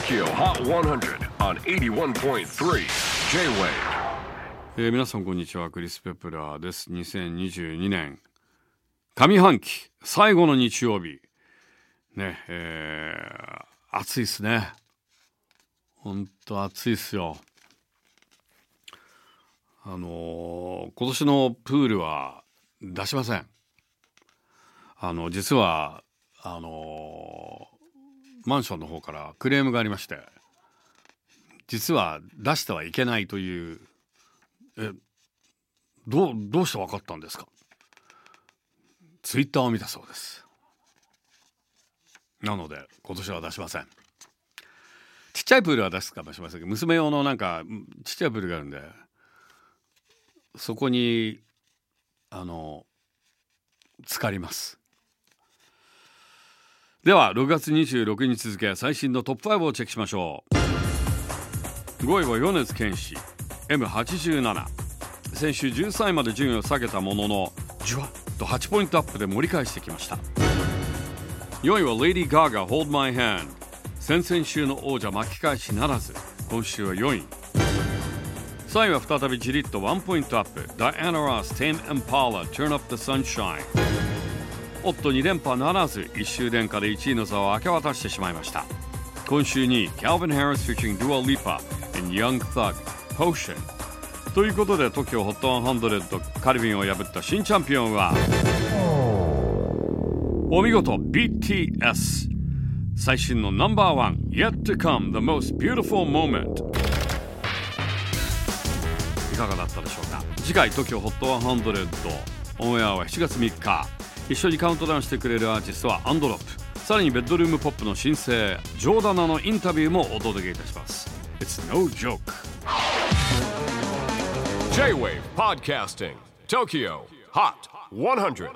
TOKYO HOT 100 on 81.3 J-WAVE. えー皆さんこんにちはクリス・ペプラーです。2022年。上半期最後の日曜日。ねえー暑いっすね。ほんと暑いっすよ。あのー今年のプールは出しません。あの実はあのーマンションの方からクレームがありまして実は出してはいけないというえどうどうして分かったんですか？ツイッターを見たそうです。なので今年は出しません。ちっちゃいプールは出すかもしれませんけど娘用のなんかちっちゃいプールがあるんでそこにあの浸かります。では6月26日付最新のトップ5をチェックしましょう。5位は米津玄師 M87 先週13位まで順位を下げたもののじゅわっと8ポイントアップで盛り返してきました。4位は Lady Gaga Hold My Hand 先々週の王者巻き返しならず今週は4位。3位は再びじりっと1ポイントアップ。Diana Ross Tame Impala Turn Up the Sunshine おっと2連覇ならず1周連覇で1位の座を明け渡してしまいました今週に Calvin Harris featuring Dua Lipa and Young Thug Potion ということで TOKYOHOT100 カルビンを破った新チャンピオンはお見事 BTS 最新のナンバーワン Yet to come the most beautiful moment いかがだったでしょうか次回 TOKYOHOT100 オンエアは7月3日一緒にカウントダウンしてくれるアーティストはアンドロップ。さらにベッドルームポップの新星ジョーダナのインタビューもお届けいたします。It's no joke. J-WAVE PODCASTING TOKYO HOT 100